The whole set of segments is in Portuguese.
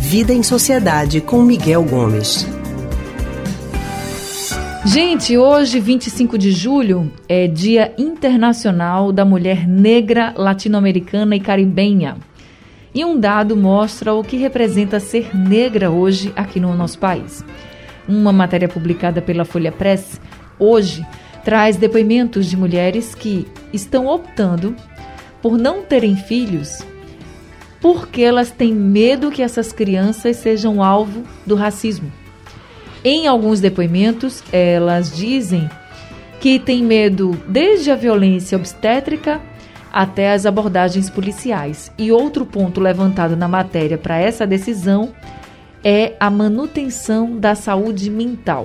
Vida em Sociedade com Miguel Gomes. Gente, hoje, 25 de julho, é Dia Internacional da Mulher Negra, Latino-Americana e Caribenha. E um dado mostra o que representa ser negra hoje aqui no nosso país. Uma matéria publicada pela Folha Press hoje traz depoimentos de mulheres que estão optando por não terem filhos porque elas têm medo que essas crianças sejam alvo do racismo. Em alguns depoimentos, elas dizem que têm medo desde a violência obstétrica até as abordagens policiais. E outro ponto levantado na matéria para essa decisão é a manutenção da saúde mental.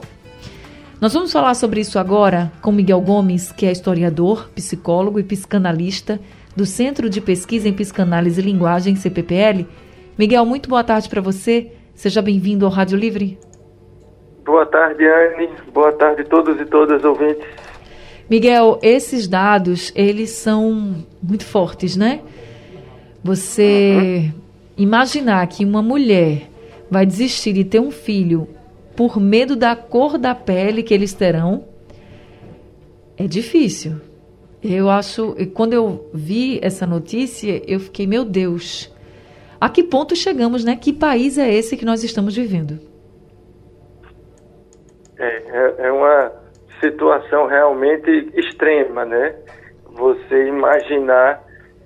Nós vamos falar sobre isso agora com Miguel Gomes, que é historiador, psicólogo e psicanalista do Centro de Pesquisa em Psicanálise e Linguagem, CPPL. Miguel, muito boa tarde para você. Seja bem-vindo ao Rádio Livre. Boa tarde, Anne. Boa tarde a todos e todas ouvintes. Miguel, esses dados, eles são muito fortes, né? Você uhum. imaginar que uma mulher vai desistir de ter um filho por medo da cor da pele que eles terão, é difícil. Eu acho, quando eu vi essa notícia, eu fiquei, meu Deus, a que ponto chegamos, né? Que país é esse que nós estamos vivendo? É, é, é uma situação realmente extrema, né? Você imaginar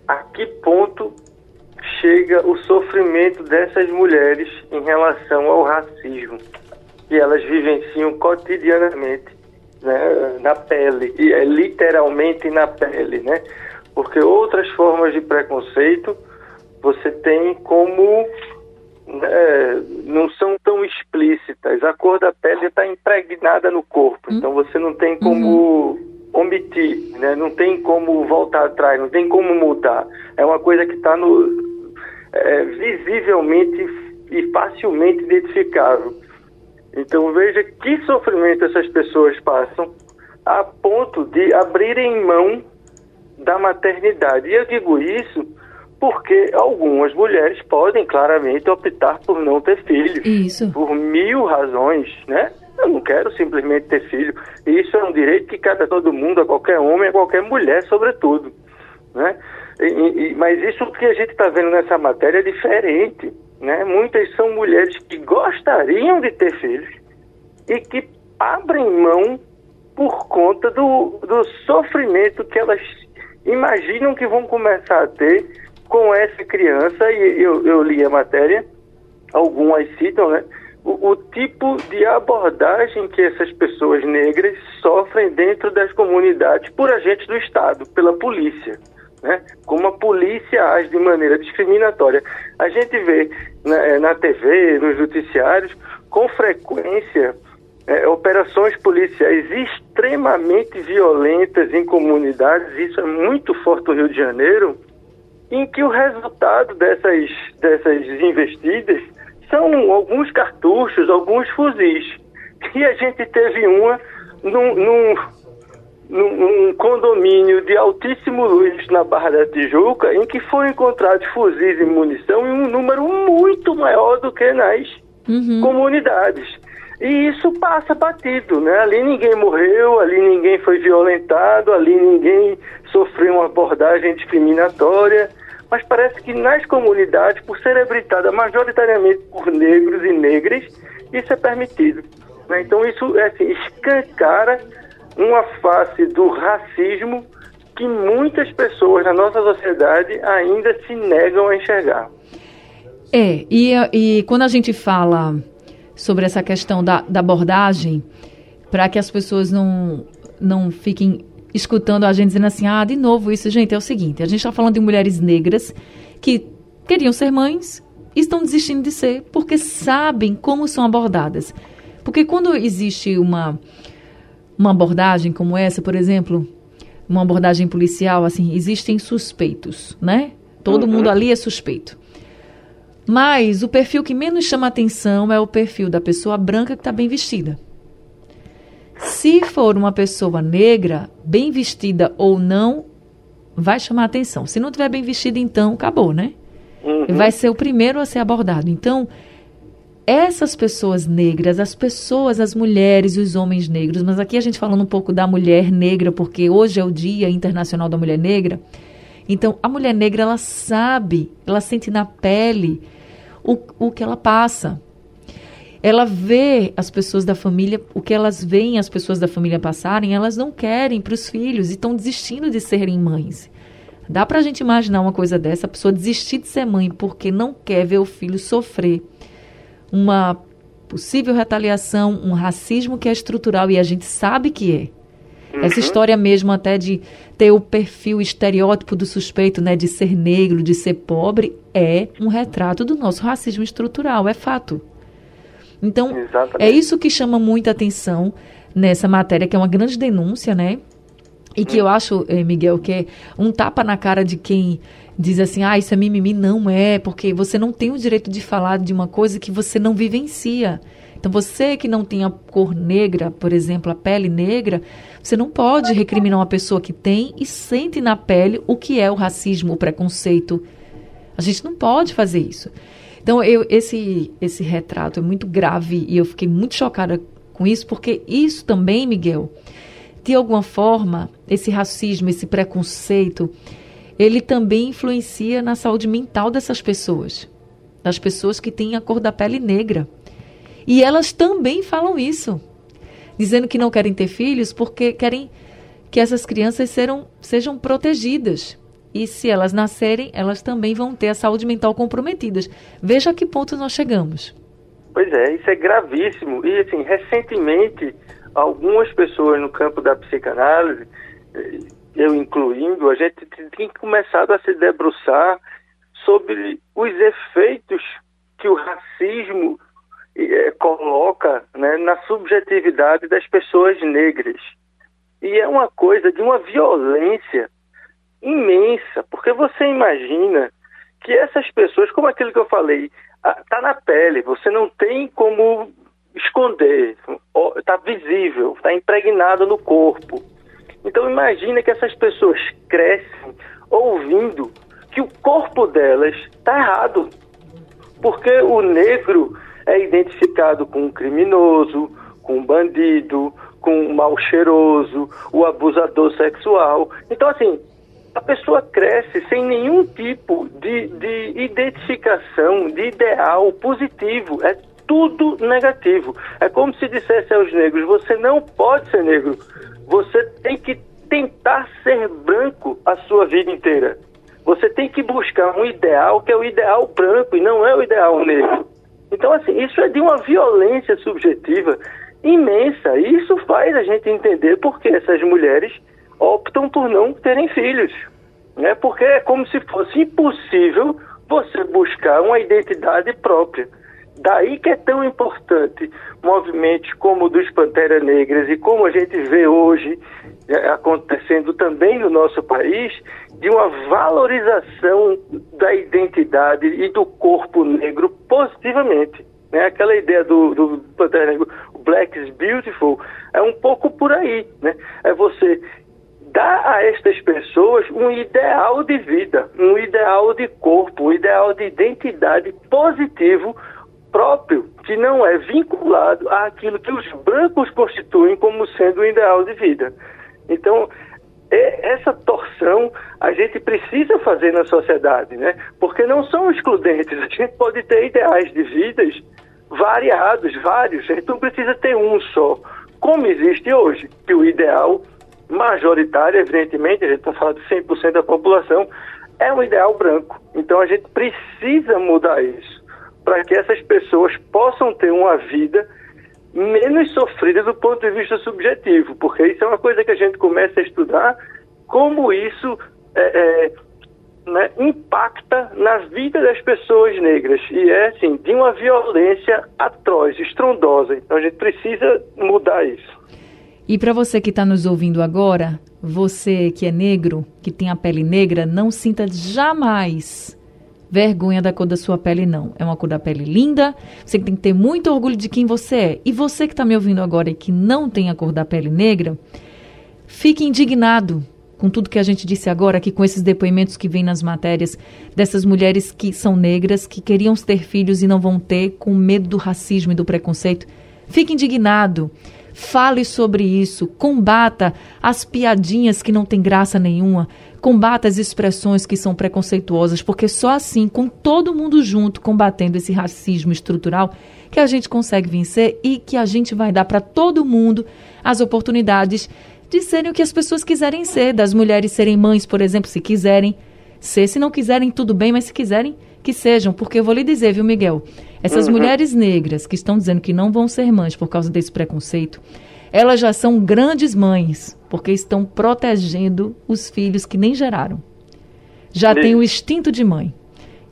a que ponto chega o sofrimento dessas mulheres em relação ao racismo que elas vivenciam cotidianamente né, na pele, e é literalmente na pele, né? Porque outras formas de preconceito você tem como é, não são tão explícitas. A cor da pele está impregnada no corpo, uhum. então você não tem como uhum. omitir, né? não tem como voltar atrás, não tem como mudar. É uma coisa que está no é, visivelmente e facilmente identificável. Então veja que sofrimento essas pessoas passam a ponto de abrirem mão da maternidade. E eu digo isso porque algumas mulheres podem claramente optar por não ter filhos. Isso. Por mil razões, né? Eu não quero simplesmente ter filho. Isso é um direito que cabe a todo mundo, a qualquer homem, a qualquer mulher, sobretudo. Né? E, e, mas isso que a gente está vendo nessa matéria é diferente. Né? Muitas são mulheres que gostariam de ter filhos e que abrem mão por conta do, do sofrimento que elas imaginam que vão começar a ter com essa criança, e eu, eu li a matéria, algumas citam, né? O, o, tipo de abordagem que essas pessoas negras sofrem dentro das comunidades por agentes do Estado, pela polícia. Né? Como a polícia age de maneira discriminatória. A gente vê na, eh, na TV, nos noticiários, com frequência, é, operações policiais extremamente violentas em comunidades, isso é muito forte no Rio de Janeiro, em que o resultado dessas, dessas investidas são alguns cartuchos, alguns fuzis. E a gente teve uma num, num, num condomínio de altíssimo luz na Barra da Tijuca, em que foram encontrados fuzis e munição em um número muito maior do que nas uhum. comunidades. E isso passa batido, né? Ali ninguém morreu, ali ninguém foi violentado, ali ninguém sofreu uma abordagem discriminatória mas parece que nas comunidades, por ser habitada majoritariamente por negros e negras, isso é permitido. Né? Então isso é assim, escancara uma face do racismo que muitas pessoas na nossa sociedade ainda se negam a enxergar. É, e, e quando a gente fala sobre essa questão da, da abordagem, para que as pessoas não, não fiquem escutando a gente dizendo assim: ah, de novo isso, gente, é o seguinte: a gente está falando de mulheres negras que queriam ser mães e estão desistindo de ser porque sabem como são abordadas. Porque quando existe uma, uma abordagem como essa, por exemplo, uma abordagem policial, assim, existem suspeitos, né? Todo uhum. mundo ali é suspeito. Mas o perfil que menos chama atenção é o perfil da pessoa branca que está bem vestida. Se for uma pessoa negra, bem vestida ou não, vai chamar atenção. Se não tiver bem vestido, então acabou, né? Uhum. Vai ser o primeiro a ser abordado. Então, essas pessoas negras, as pessoas, as mulheres os homens negros, mas aqui a gente falando um pouco da mulher negra, porque hoje é o Dia Internacional da Mulher Negra. Então, a mulher negra, ela sabe, ela sente na pele o, o que ela passa. Ela vê as pessoas da família, o que elas veem as pessoas da família passarem, elas não querem para os filhos e estão desistindo de serem mães. Dá para a gente imaginar uma coisa dessa, a pessoa desistir de ser mãe porque não quer ver o filho sofrer uma possível retaliação, um racismo que é estrutural e a gente sabe que é. Uhum. Essa história mesmo até de ter o perfil estereótipo do suspeito, né, de ser negro, de ser pobre, é um retrato do nosso racismo estrutural, é fato. Então, Exatamente. é isso que chama muita atenção nessa matéria, que é uma grande denúncia, né? E que eu acho, eh, Miguel, que é um tapa na cara de quem diz assim, ah, isso é mimimi. Não é, porque você não tem o direito de falar de uma coisa que você não vivencia. Então, você que não tem a cor negra, por exemplo, a pele negra, você não pode recriminar uma pessoa que tem e sente na pele o que é o racismo, o preconceito. A gente não pode fazer isso. Então, eu, esse, esse retrato é muito grave e eu fiquei muito chocada com isso, porque isso também, Miguel, de alguma forma, esse racismo, esse preconceito, ele também influencia na saúde mental dessas pessoas, das pessoas que têm a cor da pele negra. E elas também falam isso, dizendo que não querem ter filhos porque querem que essas crianças serão, sejam protegidas. E se elas nascerem, elas também vão ter a saúde mental comprometidas. Veja a que ponto nós chegamos. Pois é, isso é gravíssimo. E, assim, recentemente, algumas pessoas no campo da psicanálise eh, eu incluindo, a gente tem começado a se debruçar sobre os efeitos que o racismo é, coloca né, na subjetividade das pessoas negras. E é uma coisa de uma violência imensa, porque você imagina que essas pessoas, como aquilo que eu falei, está na pele, você não tem como esconder, está visível, está impregnado no corpo. Então imagina que essas pessoas crescem ouvindo que o corpo delas está errado. Porque o negro é identificado com um criminoso, com um bandido, com um mal cheiroso, o abusador sexual. Então, assim, a pessoa cresce sem nenhum tipo de, de identificação, de ideal positivo. É tudo negativo. É como se dissesse aos negros: você não pode ser negro, você tem que tentar ser branco a sua vida inteira. Você tem que buscar um ideal que é o ideal branco e não é o ideal negro. Então, assim, isso é de uma violência subjetiva imensa. E isso faz a gente entender por que essas mulheres optam por não terem filhos. Né? Porque é como se fosse impossível você buscar uma identidade própria. Daí que é tão importante movimentos como o dos Pantera Negras e como a gente vê hoje é, acontecendo também no nosso país, de uma valorização da identidade e do corpo negro positivamente. Né? Aquela ideia do, do Pantera Negro, Black is Beautiful, é um pouco por aí. Né? É você dar a estas pessoas um ideal de vida, um ideal de corpo, um ideal de identidade positivo próprio que não é vinculado àquilo que os brancos constituem como sendo o ideal de vida. Então, essa torção a gente precisa fazer na sociedade, né? Porque não são excludentes. A gente pode ter ideais de vidas variados, vários. A gente não precisa ter um só, como existe hoje, que o ideal majoritário, evidentemente, a gente está falando de 100% da população, é um ideal branco. Então a gente precisa mudar isso para que essas pessoas possam ter uma vida menos sofrida do ponto de vista subjetivo, porque isso é uma coisa que a gente começa a estudar, como isso é, é, né, impacta na vida das pessoas negras. E é, assim, de uma violência atroz, estrondosa. Então a gente precisa mudar isso. E para você que está nos ouvindo agora, você que é negro, que tem a pele negra, não sinta jamais vergonha da cor da sua pele, não. É uma cor da pele linda, você tem que ter muito orgulho de quem você é. E você que está me ouvindo agora e que não tem a cor da pele negra, fique indignado com tudo que a gente disse agora aqui, com esses depoimentos que vêm nas matérias dessas mulheres que são negras, que queriam ter filhos e não vão ter, com medo do racismo e do preconceito. Fique indignado. Fale sobre isso, combata as piadinhas que não têm graça nenhuma, combata as expressões que são preconceituosas, porque só assim, com todo mundo junto combatendo esse racismo estrutural, que a gente consegue vencer e que a gente vai dar para todo mundo as oportunidades de serem o que as pessoas quiserem ser, das mulheres serem mães, por exemplo, se quiserem ser, se não quiserem, tudo bem, mas se quiserem, que sejam, porque eu vou lhe dizer, viu, Miguel? Essas uhum. mulheres negras que estão dizendo que não vão ser mães por causa desse preconceito, elas já são grandes mães, porque estão protegendo os filhos que nem geraram. Já têm o instinto de mãe.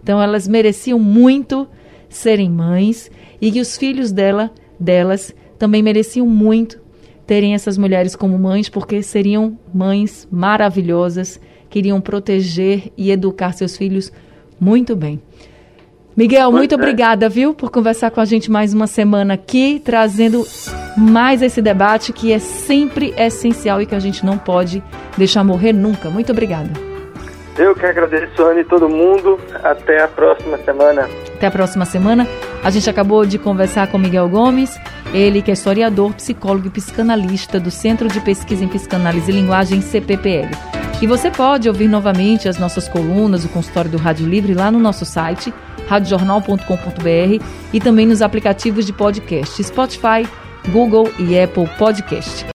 Então elas mereciam muito serem mães e que os filhos dela, delas também mereciam muito terem essas mulheres como mães, porque seriam mães maravilhosas, queriam proteger e educar seus filhos muito bem. Miguel, muito é. obrigada, viu, por conversar com a gente mais uma semana aqui, trazendo mais esse debate que é sempre essencial e que a gente não pode deixar morrer nunca. Muito obrigada. Eu que agradeço, Anne, todo mundo. Até a próxima semana. Até a próxima semana. A gente acabou de conversar com Miguel Gomes, ele que é historiador, psicólogo e psicanalista do Centro de Pesquisa em Psicanálise e Linguagem CPPL. E você pode ouvir novamente as nossas colunas, o consultório do Rádio Livre lá no nosso site, radiojornal.com.br e também nos aplicativos de podcast Spotify, Google e Apple Podcast.